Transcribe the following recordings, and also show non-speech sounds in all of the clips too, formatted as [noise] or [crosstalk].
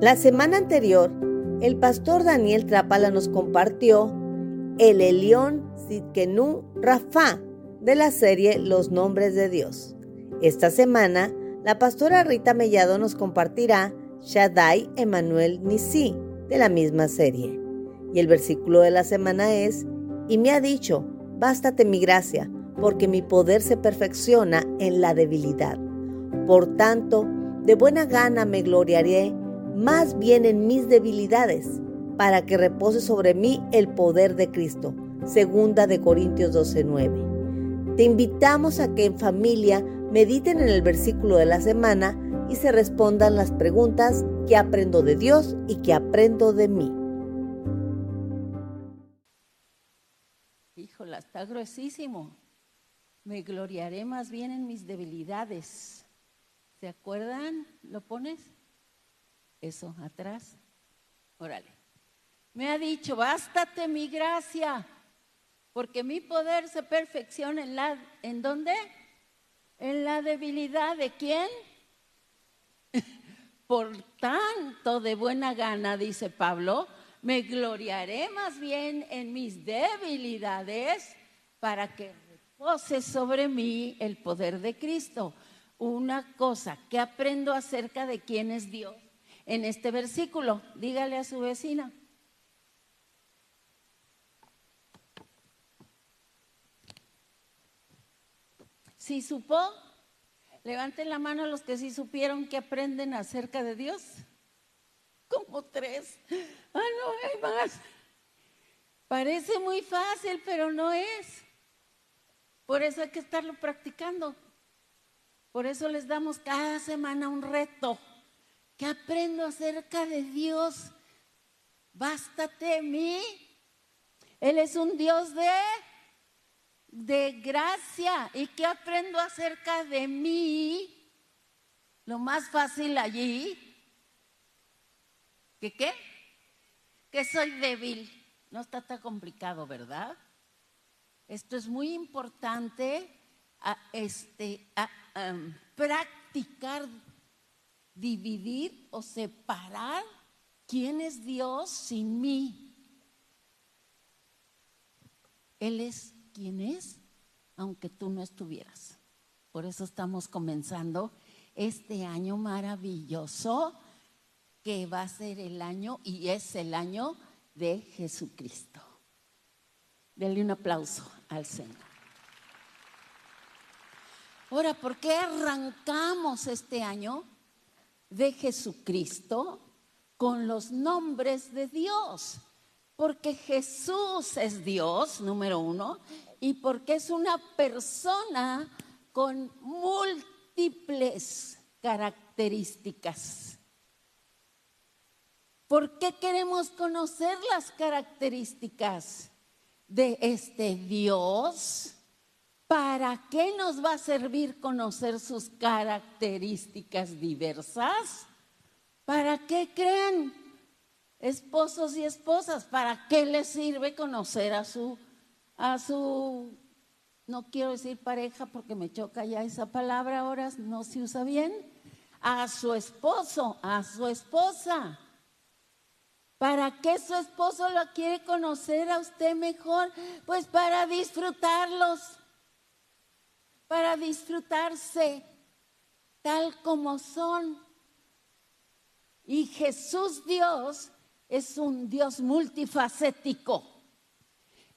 La semana anterior, el pastor Daniel Trapala nos compartió el Elión Sitkenu Rafa de la serie Los Nombres de Dios. Esta semana, la pastora Rita Mellado nos compartirá Shaddai Emanuel Nisi de la misma serie. Y el versículo de la semana es, y me ha dicho, bástate mi gracia, porque mi poder se perfecciona en la debilidad. Por tanto, de buena gana me gloriaré más bien en mis debilidades, para que repose sobre mí el poder de Cristo. Segunda de Corintios 12:9. Te invitamos a que en familia mediten en el versículo de la semana y se respondan las preguntas que aprendo de Dios y que aprendo de mí. Híjola, está gruesísimo. Me gloriaré más bien en mis debilidades. ¿Se acuerdan? ¿Lo pones? Eso, atrás. Órale. Me ha dicho, bástate mi gracia, porque mi poder se perfecciona en la, ¿en dónde? En la debilidad de quién? [laughs] Por tanto, de buena gana, dice Pablo, me gloriaré más bien en mis debilidades para que repose sobre mí el poder de Cristo. Una cosa que aprendo acerca de quién es Dios en este versículo. Dígale a su vecina. Si supo, levanten la mano los que sí supieron que aprenden acerca de Dios. Como tres. Ah, no, hay más. Parece muy fácil, pero no es. Por eso hay que estarlo practicando. Por eso les damos cada semana un reto que aprendo acerca de Dios. Bástate mí. Él es un Dios de, de gracia. ¿Y qué aprendo acerca de mí? Lo más fácil allí. ¿Que qué? Que soy débil. No está tan complicado, ¿verdad? Esto es muy importante a, este, a, practicar dividir o separar quién es Dios sin mí. Él es quien es, aunque tú no estuvieras. Por eso estamos comenzando este año maravilloso que va a ser el año y es el año de Jesucristo. Denle un aplauso al Señor. Ahora, ¿por qué arrancamos este año? De Jesucristo con los nombres de Dios. Porque Jesús es Dios, número uno, y porque es una persona con múltiples características. ¿Por qué queremos conocer las características de este Dios? ¿Para qué nos va a servir conocer sus características diversas? ¿Para qué creen? Esposos y esposas, ¿para qué les sirve conocer a su, a su, no quiero decir pareja porque me choca ya esa palabra ahora, no se usa bien, a su esposo, a su esposa? ¿Para qué su esposo lo quiere conocer a usted mejor? Pues para disfrutarlos para disfrutarse tal como son. Y Jesús Dios es un Dios multifacético.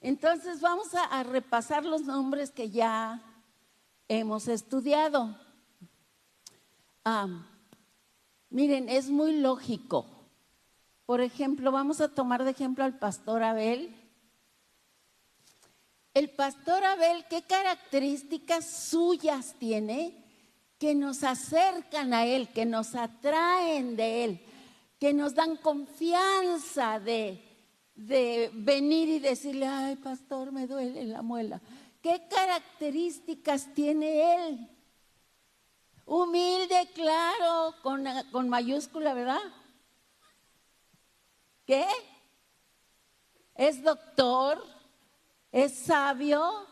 Entonces vamos a, repasar los nombres que ya hemos estudiado. miren, es muy lógico. Por ejemplo, vamos a tomar de ejemplo al pastor Abel el pastor Abel, ¿qué características suyas tiene que nos acercan a Él, que nos atraen de Él, que nos dan confianza de, de venir y decirle, ay, pastor, me duele la muela? ¿Qué características tiene Él? Humilde, claro, con, con mayúscula, ¿verdad? ¿Qué? Es doctor, es sabio,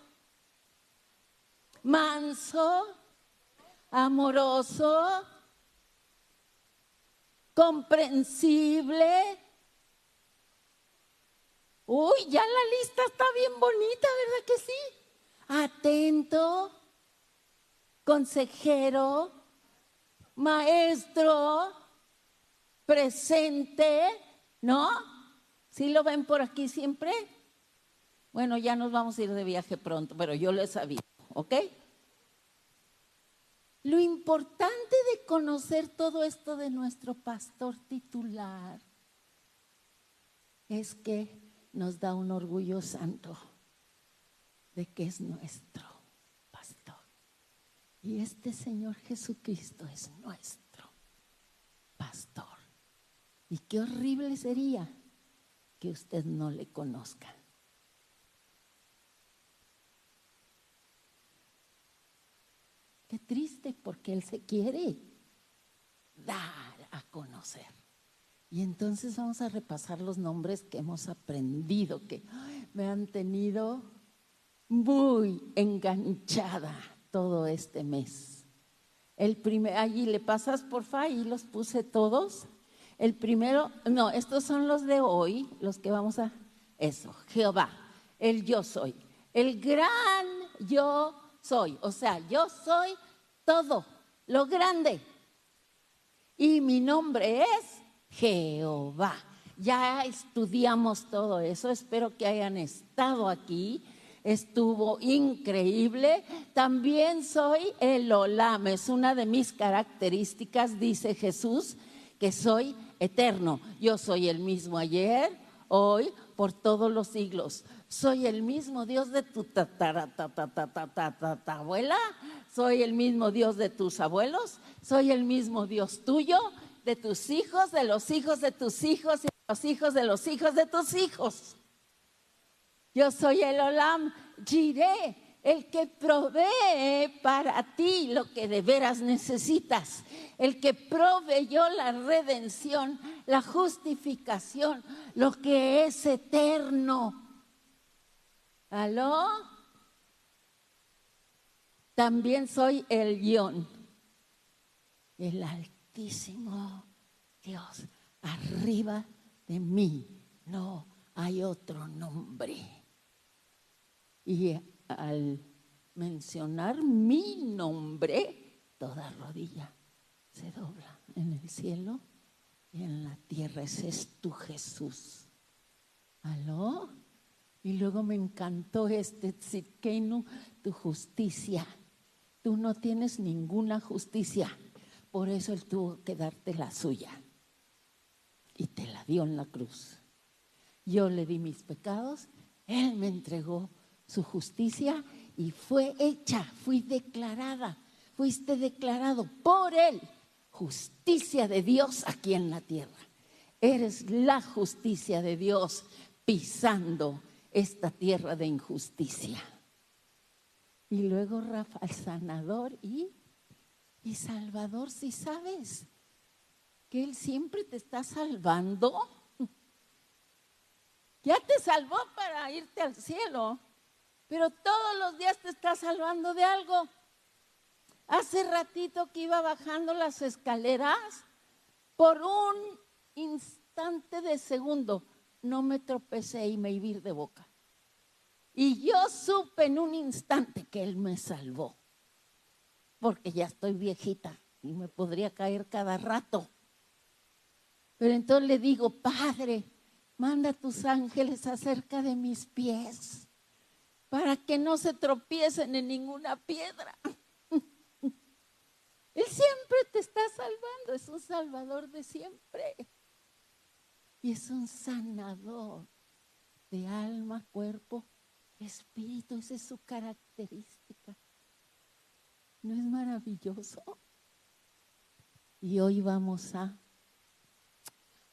manso, amoroso. comprensible. Uy, ya la lista está bien bonita, ¿verdad que sí? Atento, consejero, maestro, presente, ¿no? ¿Sí lo ven por aquí siempre? Bueno, ya nos vamos a ir de viaje pronto, pero yo les aviso, ¿ok? Lo importante de conocer todo esto de nuestro pastor titular es que nos da un orgullo santo de que es nuestro pastor. Y este Señor Jesucristo es nuestro pastor. Y qué horrible sería que usted no le conozca. Qué triste porque Él se quiere dar a conocer. Y entonces vamos a repasar los nombres que hemos aprendido, que me han tenido muy enganchada todo este mes. El primer, allí le pasas porfa, y los puse todos. El primero, no, estos son los de hoy, los que vamos a, eso, Jehová, el yo soy, el gran yo soy. O sea, yo soy todo, lo grande. Y mi nombre es Jehová. Ya estudiamos todo eso, espero que hayan estado aquí. Estuvo increíble. También soy el Olam, es una de mis características, dice Jesús, que soy eterno. Yo soy el mismo ayer, hoy, por todos los siglos. Soy el mismo Dios de tu abuela, soy el mismo Dios de tus abuelos, soy el mismo Dios tuyo, de tus hijos, de los hijos de tus hijos y de los hijos de los hijos de tus hijos. Yo soy el Olam Jireh, el que provee para ti lo que de veras necesitas, el que proveyó la redención, la justificación, lo que es eterno. ¿Aló? También soy el guion, el altísimo Dios, arriba de mí no hay otro nombre. Y al mencionar mi nombre, toda rodilla se dobla en el cielo y en la tierra. Ese es tu Jesús. ¿Aló? Y luego me encantó este Tzidkenu, tu justicia. Tú no tienes ninguna justicia. Por eso Él tuvo que darte la suya. Y te la dio en la cruz. Yo le di mis pecados, Él me entregó su justicia y fue hecha, fui declarada, fuiste declarado por Él, justicia de Dios aquí en la tierra. Eres la justicia de Dios pisando esta tierra de injusticia. Y luego Rafa, el sanador y, y salvador, si sabes que Él siempre te está salvando. Ya te salvó para irte al cielo pero todos los días te está salvando de algo. Hace ratito que iba bajando las escaleras, por un instante de segundo no me tropecé y me iba de boca. Y yo supe en un instante que Él me salvó, porque ya estoy viejita y me podría caer cada rato. Pero entonces le digo, Padre, manda a tus ángeles acerca de mis pies para que no se tropiecen en ninguna piedra. [laughs] Él siempre te está salvando, es un salvador de siempre. Y es un sanador de alma, cuerpo, espíritu, esa es su característica. ¿No es maravilloso? Y hoy vamos a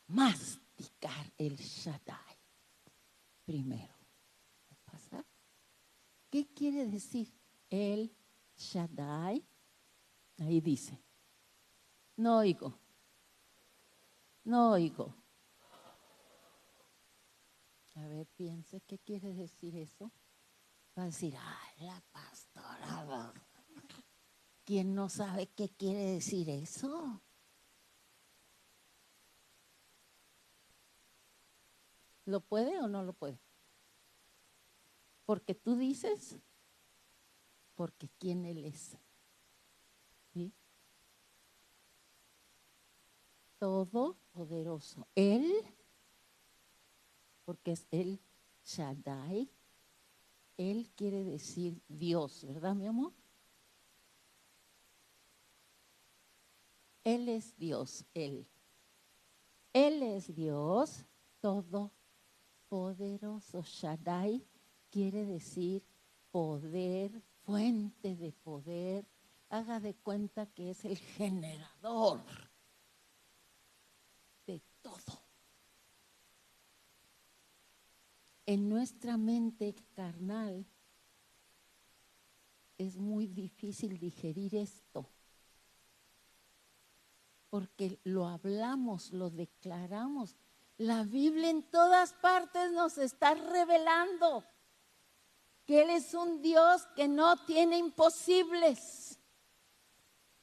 masticar el Shaddai primero. ¿Qué quiere decir el Shaddai? Ahí dice. No oigo. No oigo. A ver, piense qué quiere decir eso. Va a decir, ah, la pastora. ¿Quién no sabe qué quiere decir eso? ¿Lo puede o no lo puede? Porque tú dices, porque quién él es. ¿Sí? Todo poderoso. Él porque es el Shaddai, Él quiere decir Dios, ¿verdad, mi amor? Él es Dios, Él. Él es Dios todopoderoso. Shaddai quiere decir poder, fuente de poder. Haga de cuenta que es el generador de todo. En nuestra mente carnal es muy difícil digerir esto porque lo hablamos, lo declaramos. La Biblia en todas partes nos está revelando que Él es un Dios que no tiene imposibles.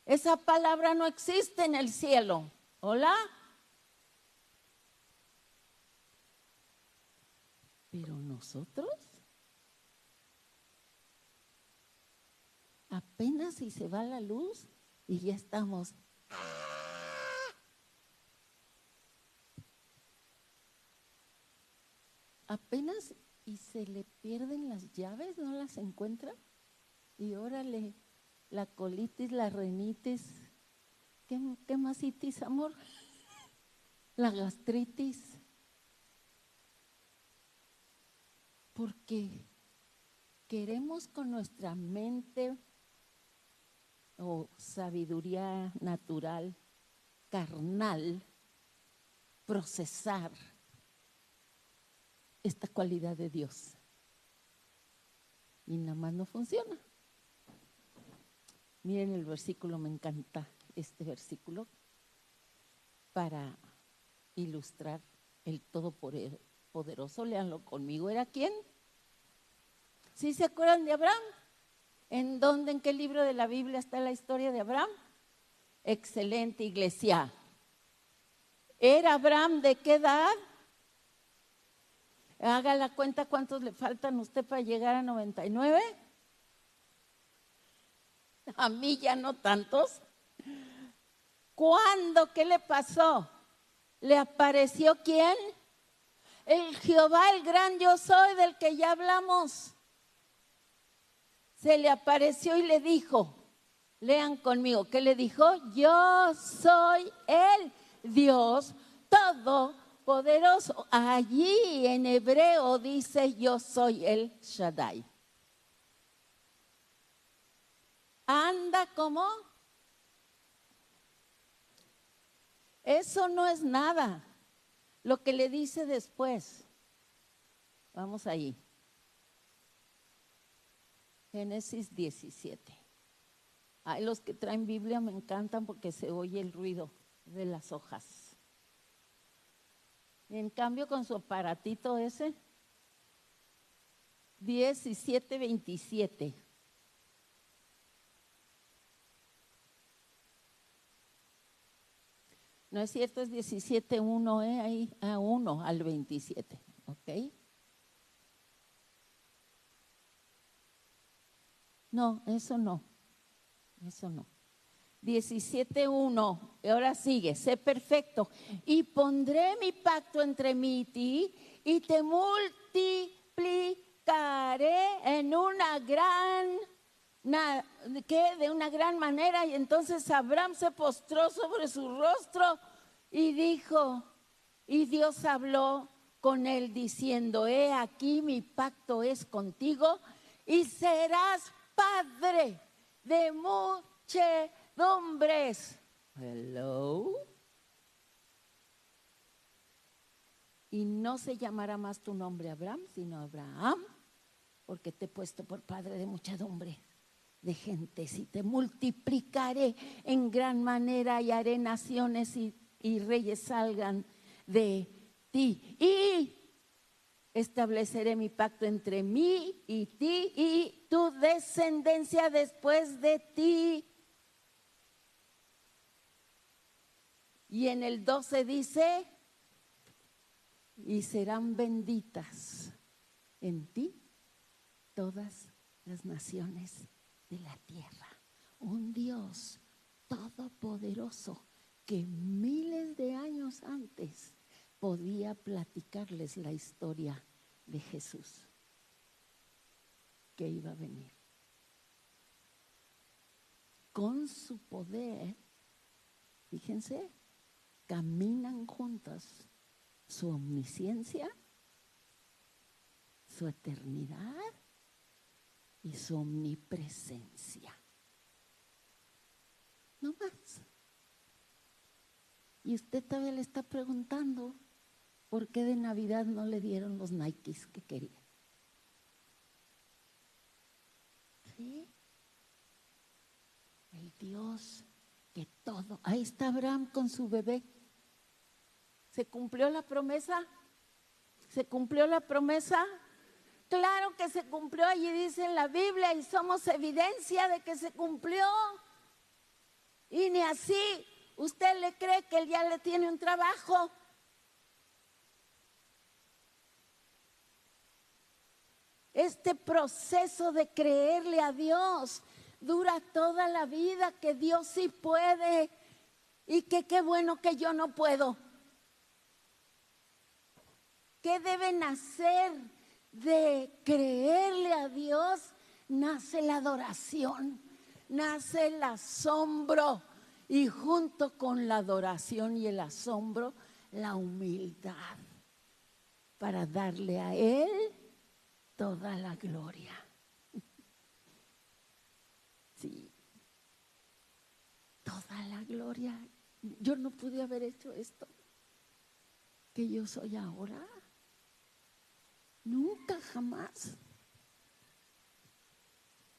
Esa palabra no existe en el cielo. Hola. Pero nosotros apenas si se va la luz y ya estamos apenas y se le pierden las llaves, no las encuentra. Y órale, la colitis, la renitis, ¿qué, qué masitis, amor? [laughs] La gastritis. Porque queremos con nuestra mente o sabiduría natural, carnal, procesar esta cualidad de Dios. Y nada más no funciona. Miren el versículo, me encanta este versículo para ilustrar el Todopoderoso. Leanlo conmigo. ¿Era quién? ¿Sí se acuerdan de Abraham? ¿En dónde, en qué libro de la Biblia está la historia de Abraham? Excelente iglesia. ¿Era Abraham de qué edad? Haga la cuenta cuántos le faltan a usted para llegar a 99. A mí ya no tantos. ¿Cuándo? ¿Qué le pasó? ¿Le apareció quién? El Jehová, el gran yo soy del que ya hablamos. Se le apareció y le dijo, lean conmigo, ¿qué le dijo? Yo soy el Dios todo poderoso. Allí en hebreo dice yo soy el Shaddai. Anda como. Eso no es nada. Lo que le dice después. Vamos ahí. Génesis 17. Hay los que traen Biblia me encantan porque se oye el ruido de las hojas. En cambio, con su aparatito ese, 17, 27. No es cierto, es 17, 1, ¿eh? Ahí, a 1 al 27, ¿ok? No, eso no, eso no. 17.1, ahora sigue, sé perfecto, y pondré mi pacto entre mí y ti, y te multiplicaré en una gran, ¿qué? De una gran manera. Y entonces Abraham se postró sobre su rostro y dijo, y Dios habló con él diciendo, he aquí mi pacto es contigo, y serás padre de muchos nombres. Hello. Y no se llamará más tu nombre Abraham, sino Abraham, porque te he puesto por padre de muchedumbre de gentes y te multiplicaré en gran manera y haré naciones y, y reyes salgan de ti. Y estableceré mi pacto entre mí y ti y tu descendencia después de ti Y en el 12 dice, y serán benditas en ti todas las naciones de la tierra. Un Dios todopoderoso que miles de años antes podía platicarles la historia de Jesús que iba a venir. Con su poder, fíjense, caminan juntas su omnisciencia, su eternidad y su omnipresencia. No más. Y usted todavía le está preguntando por qué de Navidad no le dieron los Nikes que quería. ¿Sí? El Dios que todo. Ahí está Abraham con su bebé. ¿Se cumplió la promesa? ¿Se cumplió la promesa? Claro que se cumplió, allí dice en la Biblia y somos evidencia de que se cumplió. Y ni así usted le cree que él ya le tiene un trabajo. Este proceso de creerle a Dios dura toda la vida, que Dios sí puede y que qué bueno que yo no puedo. ¿Qué deben hacer de creerle a Dios? Nace la adoración, nace el asombro y junto con la adoración y el asombro, la humildad para darle a Él toda la gloria. Sí, toda la gloria. Yo no pude haber hecho esto que yo soy ahora. Nunca, jamás.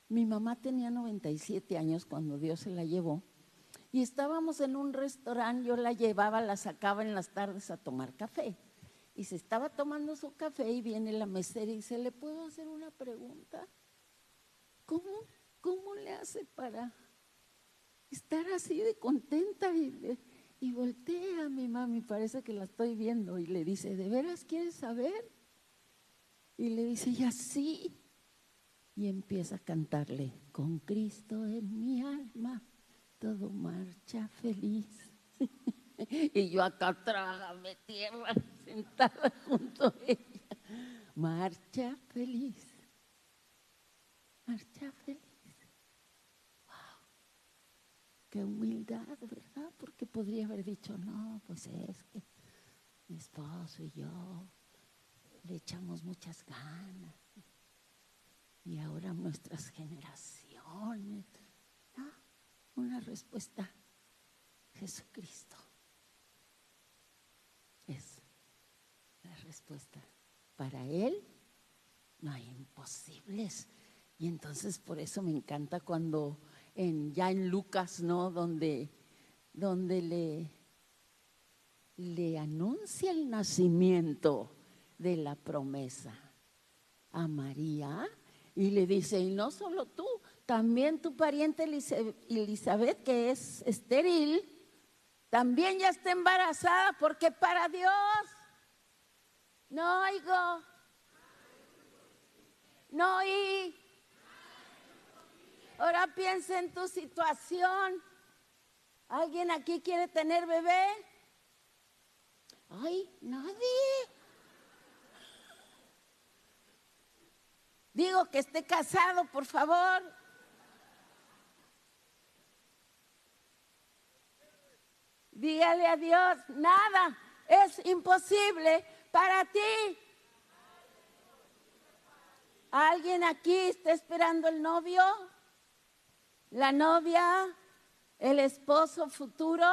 Mi mamá tenía 97 años cuando Dios se la llevó y estábamos en un restaurante, yo la llevaba, la sacaba en las tardes a tomar café. Y se estaba tomando su café y viene la mesera y dice, ¿le puedo hacer una pregunta? ¿Cómo, cómo le hace para estar así de contenta? Y, y voltea a mi mami, parece que la estoy viendo, y le dice, ¿de veras quieres saber? Y le dice, ya sí. Y empieza a cantarle, con Cristo en mi alma, todo marcha feliz. [laughs] y yo acá trágame tierra sentada [laughs] junto a ella. Marcha feliz. Marcha feliz. Wow. Qué humildad, ¿verdad? Porque podría haber dicho, no, pues es que mi esposo y yo le echamos muchas ganas. Y ahora nuestras generaciones. ¿no? Una respuesta. Jesucristo es la respuesta. Para Él no hay imposibles. Y entonces por eso me encanta cuando en, ya en Lucas, ¿no? Donde, donde le, le anuncia el nacimiento de la promesa a María y le dice, y no solo tú, también tu pariente Elizabeth, que es estéril, también ya está embarazada porque para Dios no oigo. No oí. Ahora piensa en tu situación. ¿Alguien aquí quiere tener bebé? Ay, nadie. Digo que esté casado, por favor. Dígale a Dios, nada es imposible para ti. ¿Alguien aquí está esperando el novio? ¿La novia? ¿El esposo futuro?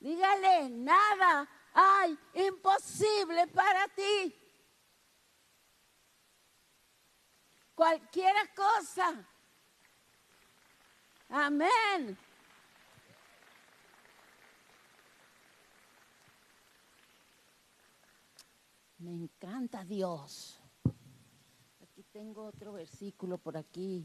Dígale, nada hay imposible para ti. Cualquiera cosa. Amén. Me encanta Dios. Aquí tengo otro versículo por aquí.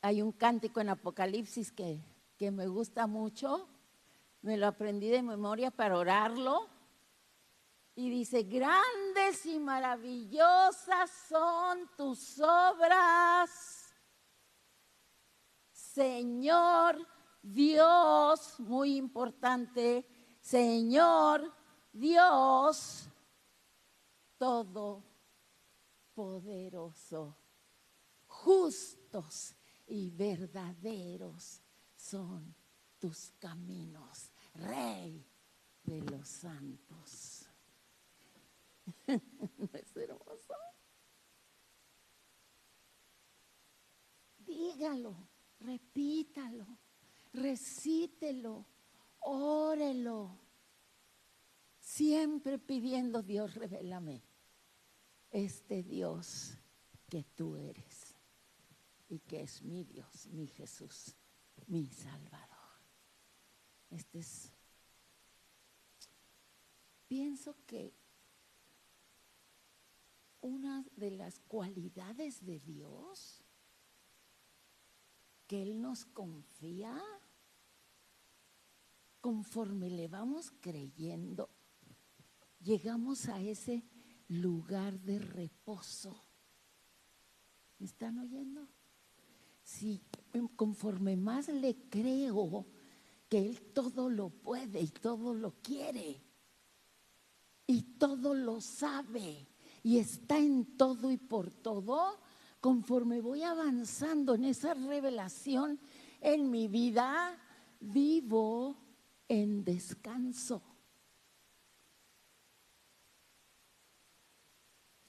Hay un cántico en Apocalipsis que que me gusta mucho, me lo aprendí de memoria para orarlo. Y dice, grandes y maravillosas son tus obras, Señor Dios, muy importante, Señor Dios Todopoderoso, justos y verdaderos son tus caminos, Rey de los santos. [laughs] ¿No es hermoso? Dígalo, repítalo, recítelo, órelo. Siempre pidiendo, Dios, revélame este Dios que tú eres y que es mi Dios, mi Jesús, mi Salvador. Este es, pienso que una de las cualidades de Dios que Él nos confía conforme le vamos creyendo, llegamos a ese lugar de reposo. ¿Me están oyendo? Si conforme más le creo que Él todo lo puede y todo lo quiere y todo lo sabe y está en todo y por todo, conforme voy avanzando en esa revelación en mi vida, vivo en descanso.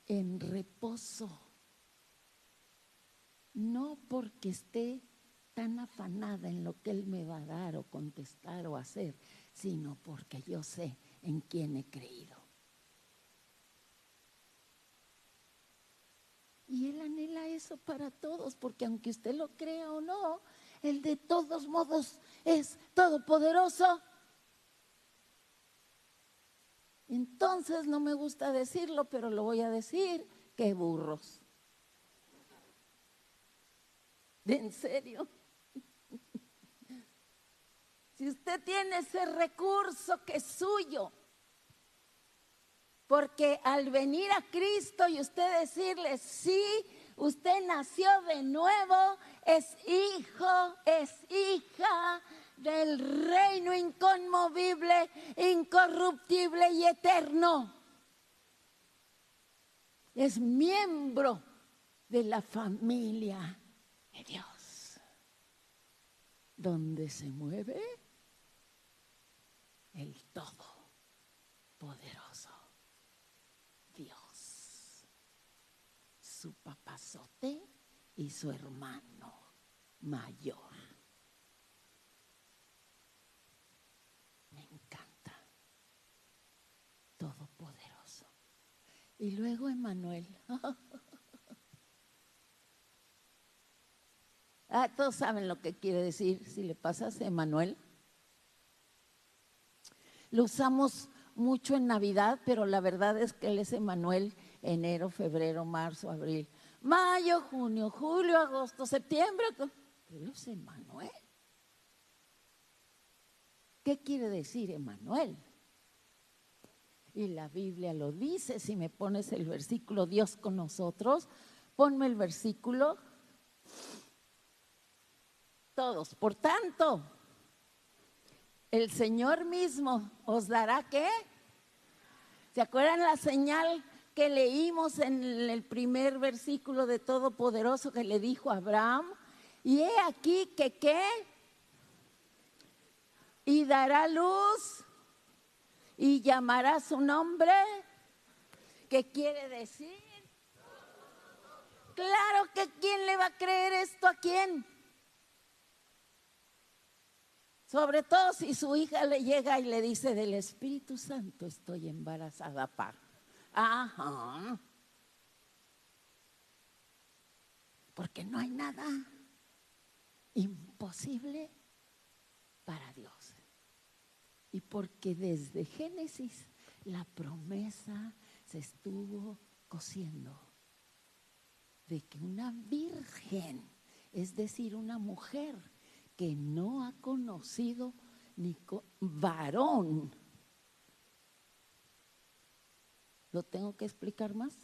En reposo. No porque esté tan afanada en lo que Él me va a dar o contestar o hacer, sino porque yo sé en quién he creído. Y Él anhela eso para todos, porque aunque usted lo crea o no, Él de todos modos es todopoderoso. Entonces no me gusta decirlo, pero lo voy a decir, qué burros. ¿En serio? Si usted tiene ese recurso que es suyo, porque al venir a Cristo y usted decirle, sí, usted nació de nuevo, es hijo, es hija del reino inconmovible, incorruptible y eterno. Es miembro de la familia de Dios, donde se mueve el Todopoderoso Dios, su papazote y su hermano mayor. todopoderoso. Y luego Emanuel. [laughs] ah, todos saben lo que quiere decir si le pasas Emanuel. Lo usamos mucho en Navidad, pero la verdad es que él es Emanuel enero, febrero, marzo, abril, mayo, junio, julio, agosto, septiembre. Pero es Emanuel. ¿Qué quiere decir Emanuel? Y la Biblia lo dice, si me pones el versículo Dios con nosotros, ponme el versículo. Todos, por tanto, el Señor mismo os dará qué? ¿Se acuerdan la señal que leímos en el primer versículo de Todopoderoso que le dijo a Abraham? Y he aquí que qué? Y dará luz y llamará su nombre. ¿Qué quiere decir? Claro que quién le va a creer esto a quién. Sobre todo si su hija le llega y le dice del Espíritu Santo estoy embarazada, pa. Ajá. Porque no hay nada imposible para Dios y porque desde Génesis la promesa se estuvo cosiendo de que una virgen, es decir, una mujer que no ha conocido ni varón. ¿Lo tengo que explicar más?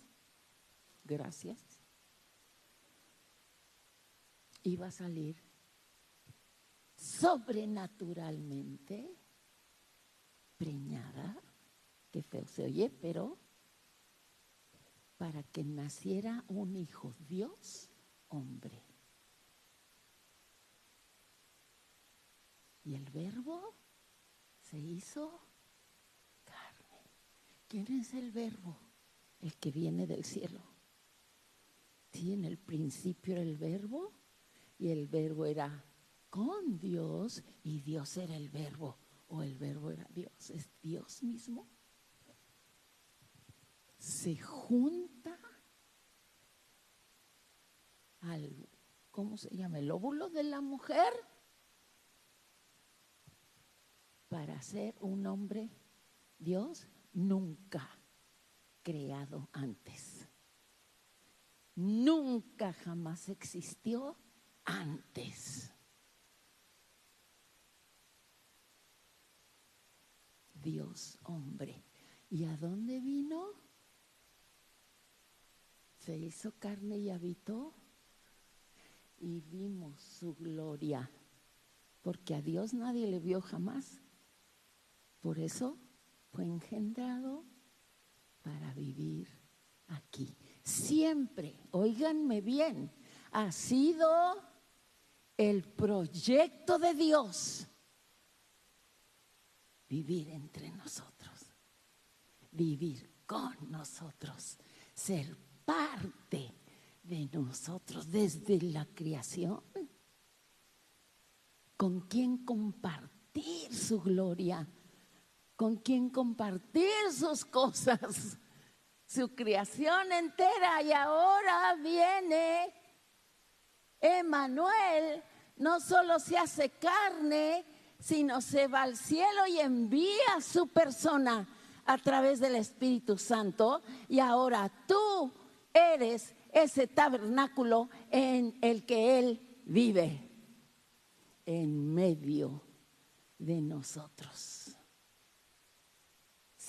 Gracias. Iba a salir sobrenaturalmente preñada, que feo se oye, pero para que naciera un hijo Dios hombre. Y el verbo se hizo. ¿Quién es el verbo? El que viene del cielo. Sí, en el principio era el verbo y el verbo era con Dios y Dios era el verbo o el verbo era Dios. Es Dios mismo. Se junta al, ¿cómo se llama? El óvulo de la mujer para ser un hombre Dios nunca creado antes. Nunca jamás existió antes. Dios hombre. ¿Y a dónde vino? Se hizo carne y habitó y vimos su gloria, porque a Dios nadie le vio jamás. Por eso fue engendrado para vivir aquí. Siempre, oíganme bien, ha sido el proyecto de Dios vivir entre nosotros, vivir con nosotros, ser parte de nosotros desde la creación, con quien compartir su gloria, con quien compartir sus cosas, su creación entera. Y ahora viene Emanuel, no solo se hace carne, sino se va al cielo y envía a su persona a través del Espíritu Santo. Y ahora tú eres ese tabernáculo en el que Él vive, en medio de nosotros.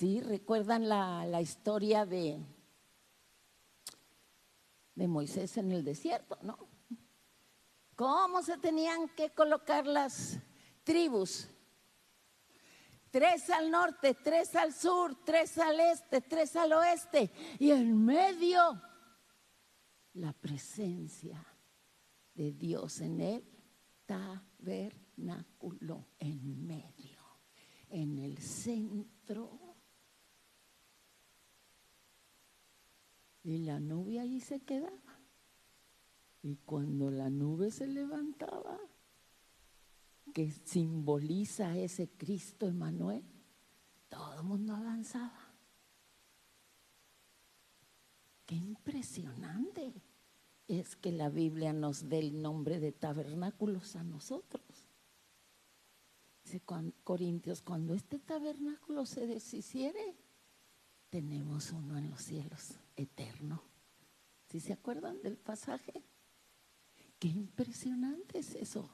¿Sí? ¿Recuerdan la, historia de, de Moisés en el desierto? ¿No? ¿Cómo se tenían que colocar las tribus? Tres al norte, tres al sur, tres al este, tres al oeste. Y en medio la presencia de Dios en el tabernáculo, en medio, en el centro. Y la nube ahí se quedaba. Y cuando la nube se levantaba, que simboliza ese Cristo Emanuel, todo el mundo avanzaba. Qué impresionante es que la Biblia nos dé el nombre de tabernáculos a nosotros. Dice Corintios, cuando este tabernáculo se deshiciere, tenemos uno en los cielos, eterno. ¿Sí se acuerdan del pasaje? Qué impresionante es eso.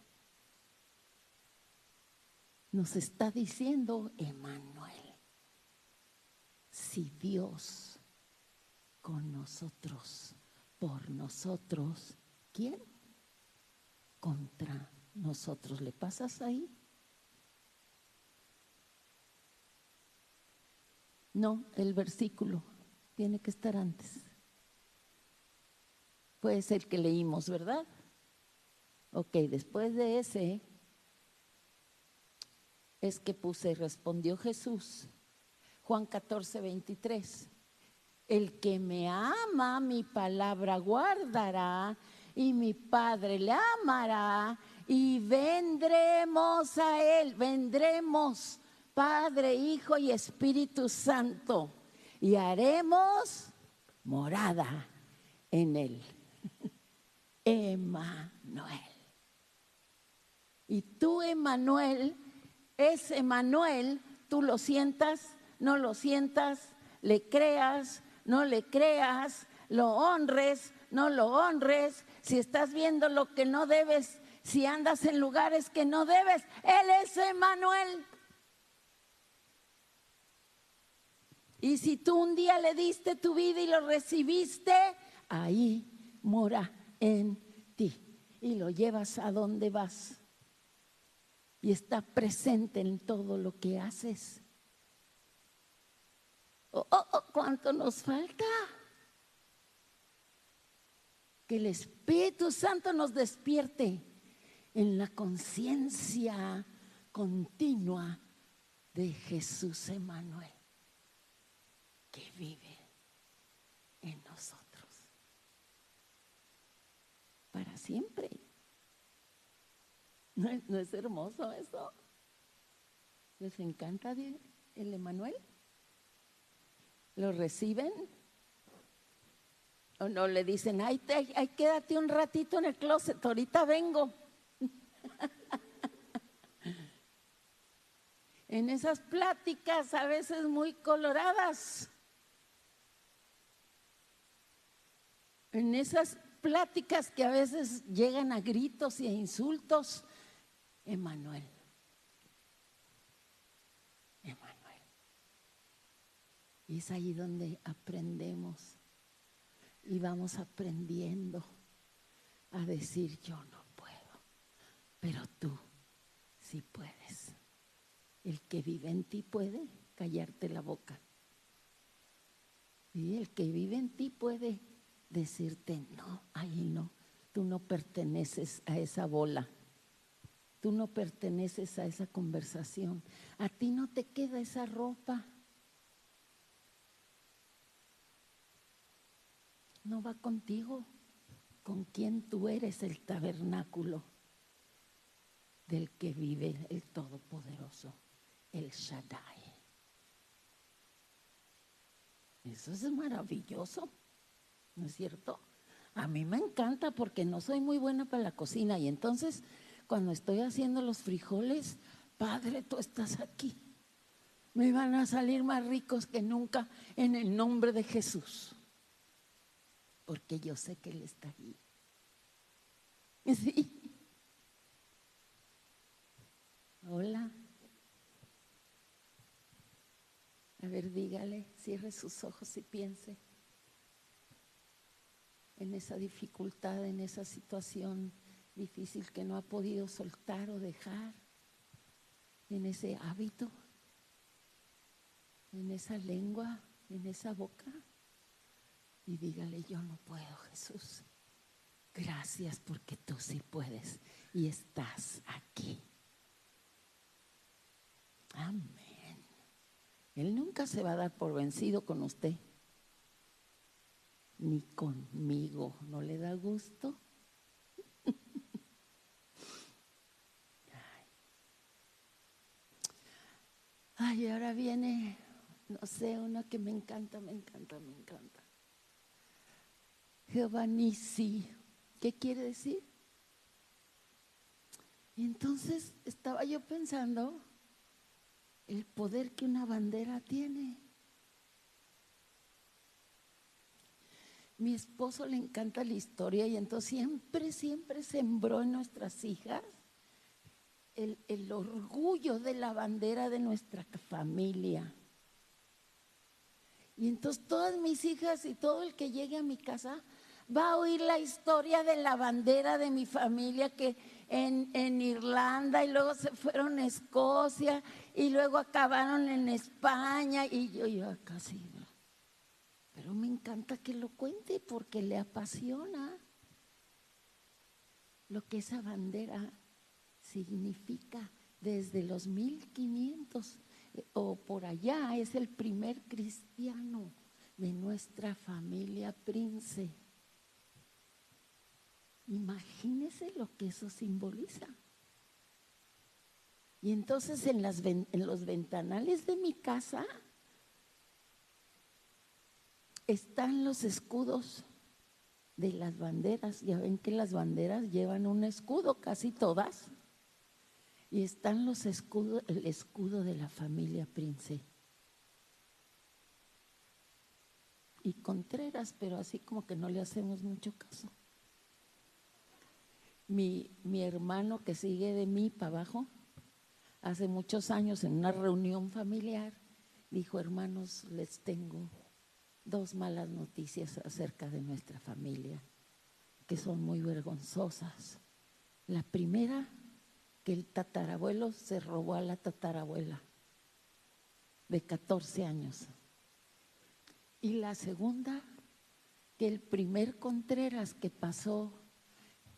Nos está diciendo Emanuel, si Dios con nosotros, por nosotros. ¿Quién? Contra nosotros. ¿Le pasas ahí? No, el versículo tiene que estar antes. Puede ser que leímos, ¿verdad? Ok, después de ese es que puse, respondió Jesús. Juan 14, 23. El que me ama, mi palabra guardará y mi Padre le amará y vendremos a Él, vendremos Padre, Hijo y Espíritu Santo y haremos morada en Él. [laughs] Emanuel. Y tú, Emanuel, es Emanuel, tú lo sientas, no lo sientas, le creas, no le creas, lo honres, no lo honres, si estás viendo lo que no debes, si andas en lugares que no debes, Él es Emanuel. Y si tú un día le diste tu vida y lo recibiste, ahí mora en ti y lo llevas a donde vas. Y está presente en todo lo que haces. Oh, oh, oh, ¿Cuánto nos falta? Que el Espíritu Santo nos despierte en la conciencia continua de Jesús Emanuel, que vive en nosotros para siempre. ¿No es, hermoso eso? ¿Les encanta el Emanuel? ¿Lo reciben? ¿O no le dicen, ay, ay, quédate un ratito en el closet, ahorita vengo? [laughs] en esas pláticas a veces muy coloradas, en esas pláticas que a veces llegan a gritos y a insultos, Emanuel. Emanuel. Y es ahí donde aprendemos y vamos aprendiendo a decir yo no puedo, pero tú sí puedes. El que vive en ti puede callarte la boca. Y el que vive en ti puede decirte, no, ahí no, tú no perteneces a esa bola, tú no perteneces a esa conversación, a ti no te queda esa ropa. No va contigo, con quien tú eres el tabernáculo del que vive el Todopoderoso, el Shaddai. Eso es maravilloso. ¿No es cierto? A mí me encanta porque no soy muy buena para la cocina y entonces cuando estoy haciendo los frijoles, Padre, tú estás aquí. Me van a salir más ricos que nunca en el nombre de Jesús. Porque yo sé que Él está ahí. [laughs] Sí. Hola. A ver, dígale, cierre sus ojos y piense en esa dificultad, en esa situación difícil que no ha podido soltar o dejar, en ese hábito, en esa lengua, en esa boca. Y dígale, yo no puedo, Jesús. Gracias porque tú sí puedes y estás aquí. Amén. Él nunca se va a dar por vencido con usted ni conmigo. ¿No le da gusto? [laughs] Ay. ahora viene, no sé, una que me encanta, me encanta, me encanta. Jehová Nisi. ¿Qué quiere decir? Y entonces estaba yo pensando el poder que una bandera tiene. Mi esposo le encanta la historia y entonces siempre, siempre sembró en nuestras hijas el, el orgullo de la bandera de nuestra familia. Y entonces todas mis hijas y todo el que llegue a mi casa va a oír la historia de la bandera de mi familia que en, en, Irlanda y luego se fueron a Escocia y luego acabaron en España y yo, yo casi pero me encanta que lo cuente porque le apasiona lo que esa bandera significa desde los 1500 eh, o por allá. Es el primer cristiano de nuestra familia Prince. Imagínese lo que eso simboliza. Y entonces en, en los ventanales de mi casa están los escudos de las banderas. Ya ven que las banderas llevan un escudo, casi todas. Y están los escudos, el escudo de la familia Prince. Y Contreras, pero así como que no le hacemos mucho caso. mi, mi hermano que sigue de mí para abajo, hace muchos años en una reunión familiar, dijo, hermanos, les tengo dos malas noticias acerca de nuestra familia, que son muy vergonzosas. La primera, que el tatarabuelo se robó a la tatarabuela de 14 años. Y la segunda, que el primer Contreras que pasó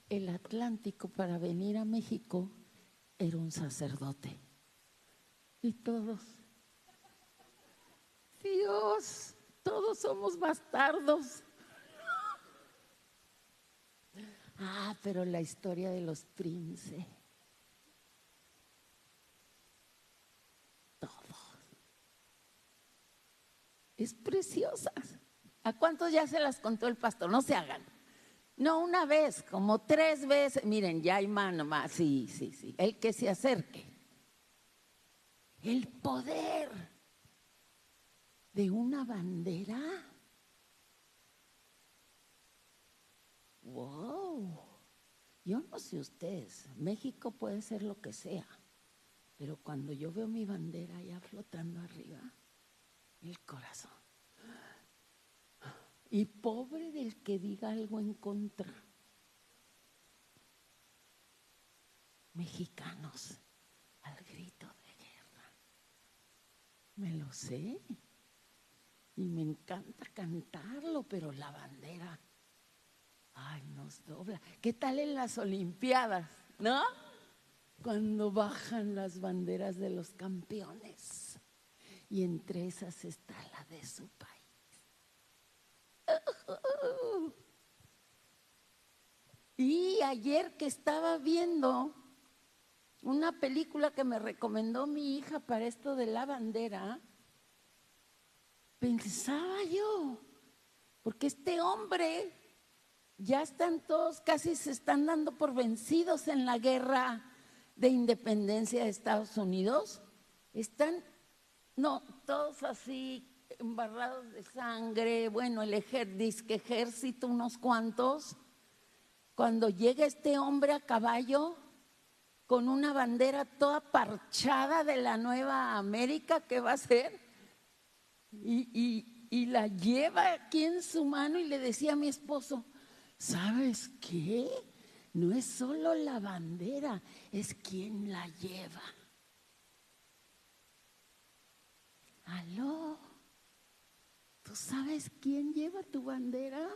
el Atlántico para venir a México era un sacerdote. Y todos, Dios, todos somos bastardos. Ah, pero la historia de los princes. es preciosa. ¿A cuántos ya se las contó el pastor? No se hagan. No una vez, como tres veces. Miren, ya hay mano más. Sí, sí, sí. El que se acerque. El poder de una bandera. Wow. Yo no sé ustedes, México puede ser lo que sea, pero cuando yo veo mi bandera ya flotando arriba, el corazón. Y pobre del que diga algo en contra. Mexicanos al grito de guerra. Me lo sé. Y me encanta cantarlo, pero la bandera, ay, nos dobla. ¿Qué tal en las Olimpiadas? ¿No? Cuando bajan las banderas de los campeones y entre esas está la de su país. Y ayer que estaba viendo una película que me recomendó mi hija para esto de la bandera, pensaba yo, porque este hombre ya están todos, casi se están dando por vencidos en la guerra de independencia de Estados Unidos. Están no, todos así embarrados de sangre, bueno, el ejército, unos cuantos. Cuando llega este hombre a caballo con una bandera toda parchada de la Nueva América, ¿qué va a ser? Y, y la lleva aquí en su mano y le decía a mi esposo, ¿sabes qué? No es solo la bandera, es quien la lleva. Aló, ¿tú sabes quién lleva tu bandera?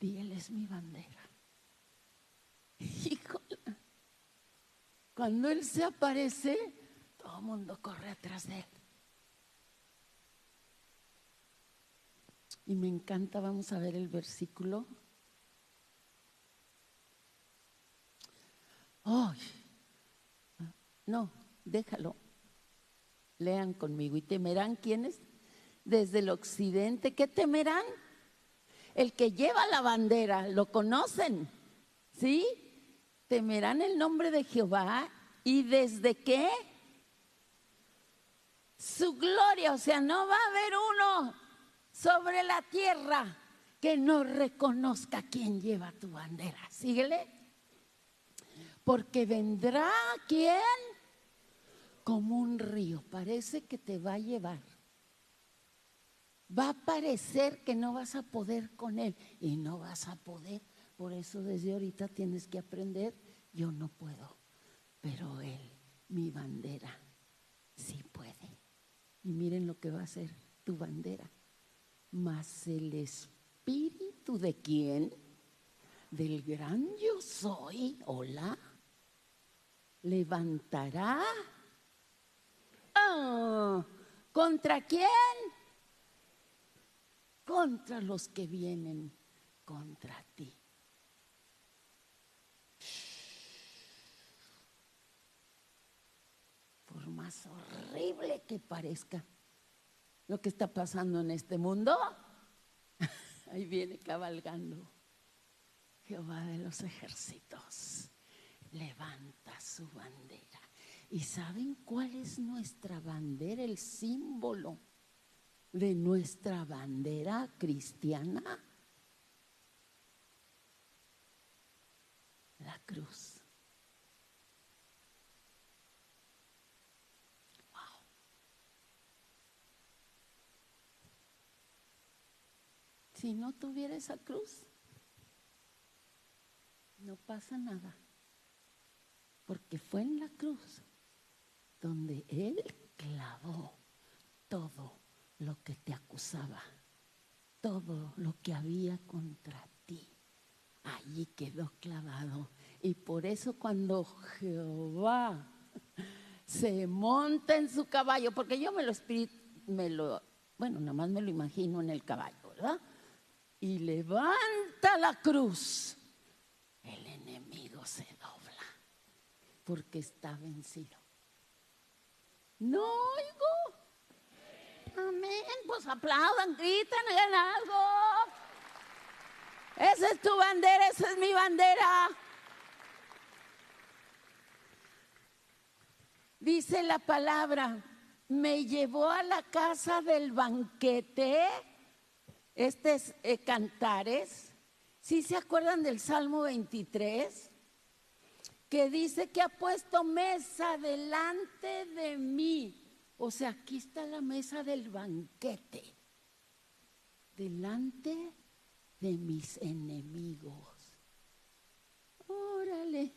Y es mi bandera. [laughs] Híjole. Cuando él se aparece, todo el mundo corre atrás de él. Y me encanta, vamos a ver el versículo. ¡Ay! No, déjalo. Lean conmigo. ¿Y temerán quiénes? Desde el occidente. ¿Qué temerán? El que lleva la bandera, ¿lo conocen? ¿Sí? Temerán el nombre de Jehová. ¿Y desde qué? Su gloria. O sea, no va a haber uno sobre la tierra que no reconozca quién lleva tu bandera. Síguele. Porque vendrá quién? como un río, parece que te va a llevar. Va a parecer que no vas a poder con él y no vas a poder. Por eso desde ahorita tienes que aprender, yo no puedo, pero él, mi bandera, sí puede. Y miren lo que va a hacer tu bandera. Mas el espíritu de quién? Del gran yo soy, hola, levantará ¿Contra quién? Contra los que vienen contra ti. Más horrible que parezca lo que está pasando en este mundo, [laughs] ahí viene cabalgando Jehová de los ejércitos. Levanta su bandera ¿Y saben cuál es nuestra bandera, el símbolo de nuestra bandera cristiana? La cruz. Wow. Si no tuviera esa cruz, no pasa nada. Porque fue en la cruz donde Él clavó todo lo que te acusaba, todo lo que había contra ti. Allí quedó clavado. Y por eso cuando Jehová se monta en su caballo, porque yo me lo me lo, bueno, nada más me lo imagino en el caballo, ¿verdad? Y levanta la cruz, el enemigo se dobla, porque está vencido. No oigo. Amén. Pues aplaudan, gritan, hagan algo. Esa es tu bandera, esa es mi bandera. Dice la palabra, me llevó a la casa del banquete. Este es eh, Cantares. ¿Sí se acuerdan del Salmo 23? Que dice que ha puesto mesa delante de mí o sea, aquí está la mesa del banquete, delante de mis enemigos. Órale.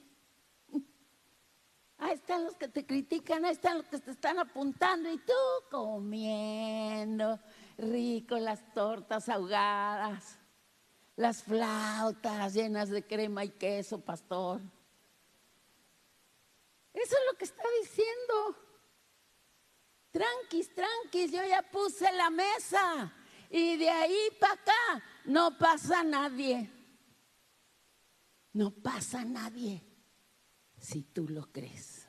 Ahí están los que te critican, ahí están los que te están apuntando y tú comiendo rico las tortas ahogadas, las flautas llenas de crema y queso, pastor. Eso es lo que está diciendo. Tranquis, tranquis, yo ya puse la mesa. Y de ahí para acá no pasa nadie. No pasa nadie si tú lo crees.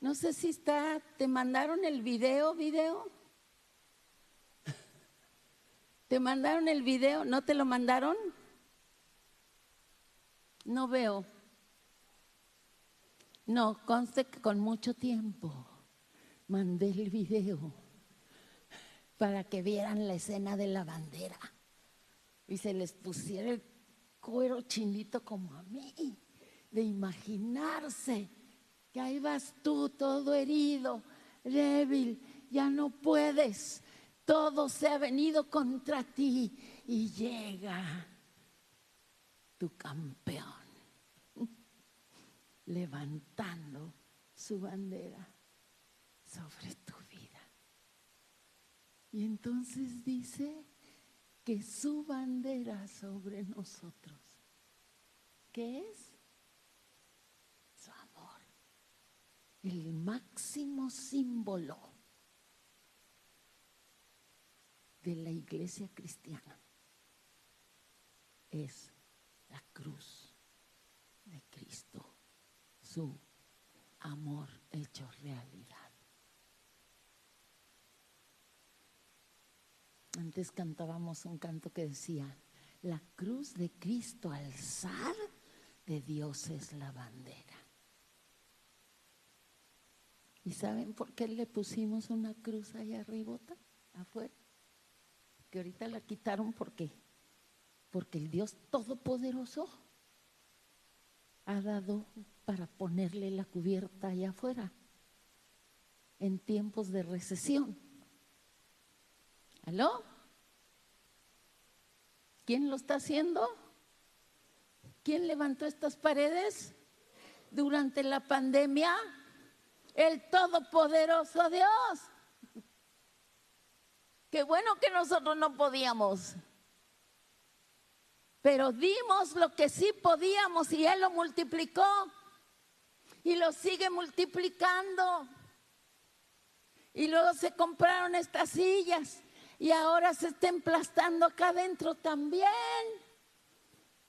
No sé si está, ¿te mandaron el video, video? ¿Te mandaron el video? ¿No te lo mandaron? No veo. No, conste que con mucho tiempo mandé el video para que vieran la escena de la bandera y se les pusiera el cuero chinito como a mí, de imaginarse que ahí vas tú todo herido, débil, ya no puedes, todo se ha venido contra ti y llega tu campeón levantando su bandera sobre tu vida. Y entonces dice que su bandera sobre nosotros, ¿qué es? Su amor. El máximo símbolo de la iglesia cristiana es la cruz de Cristo, su amor hecho realidad. Antes cantábamos un canto que decía, la cruz de Cristo alzar de Dios es la bandera. ¿Y saben por qué le pusimos una cruz ahí arriba, afuera? Que ahorita la quitaron porque porque el Dios todopoderoso ha dado para ponerle la cubierta allá afuera en tiempos de recesión. ¿Aló? ¿Quién lo está haciendo? ¿Quién levantó estas paredes durante la pandemia? El Todopoderoso Dios. Qué bueno que nosotros no podíamos. Pero dimos lo que sí podíamos y Él lo multiplicó. Y lo sigue multiplicando. Y luego se compraron estas sillas y ahora se está emplastando acá adentro también.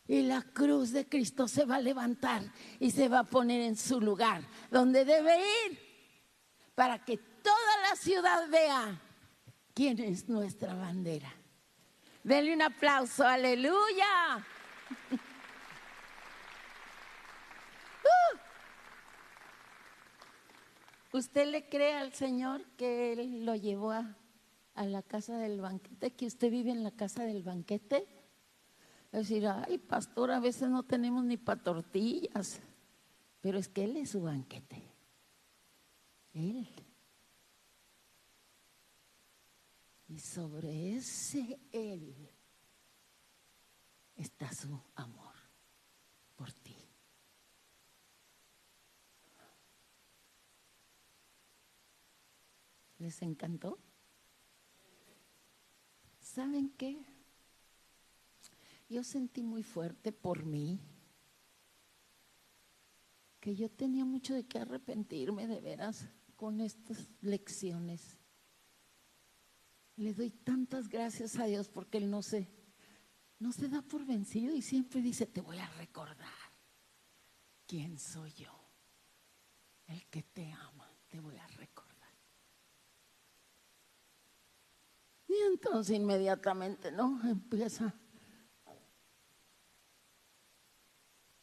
Y la cruz de Cristo se va a levantar y se va a poner en su lugar, donde debe ir, para que toda la ciudad vea quién es nuestra bandera. Denle un aplauso, aleluya. [laughs] Uh. ¿Usted le cree al Señor que Él lo llevó a a la casa del banquete, que usted vive en la casa del banquete. Es decir, ay, pastor, a veces no tenemos ni para tortillas, pero es que Él es su banquete. Él. Y sobre ese Él está su amor por ti. ¿Les encantó? ¿Saben qué? Yo sentí muy fuerte por mí que yo tenía mucho de qué arrepentirme de veras con estas lecciones. Le doy tantas gracias a Dios porque Él no se, no se da por vencido y siempre dice, te voy a recordar quién soy yo, el que te ama, te voy a recordar. Y entonces inmediatamente, ¿no? Empieza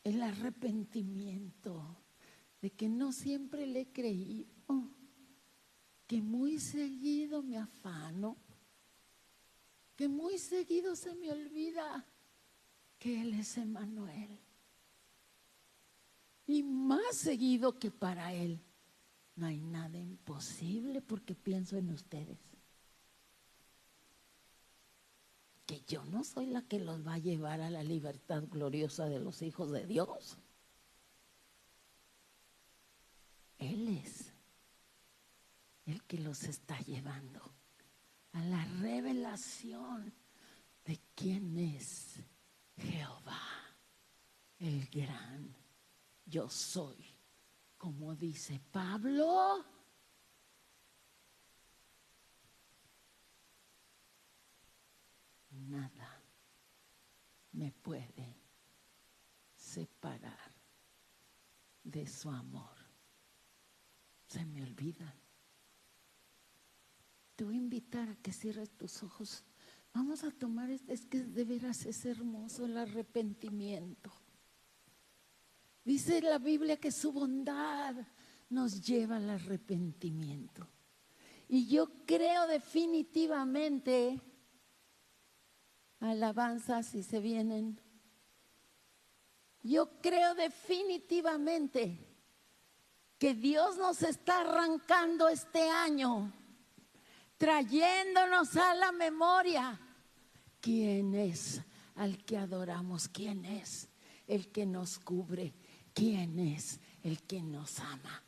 el arrepentimiento de que no siempre le he creído, que muy seguido me afano, que muy seguido se me olvida que Él es Emanuel. Y más seguido que para Él no hay nada imposible porque pienso en ustedes. que yo no soy la que los va a llevar a la libertad gloriosa de los hijos de Dios. Él es el que los está llevando a la revelación de quién es Jehová, el gran yo soy. Como dice Pablo, nada me puede separar de su amor. Se me olvida. Te voy a invitar a que cierres tus ojos. Vamos a tomar, este, es que de veras es hermoso el arrepentimiento. Dice la Biblia que su bondad nos lleva al arrepentimiento. Y yo creo definitivamente alabanzas y se vienen. Yo creo definitivamente que Dios nos está arrancando este año, trayéndonos a la memoria. Quién es al que adoramos, quién es el que nos cubre, quién es el que nos ama.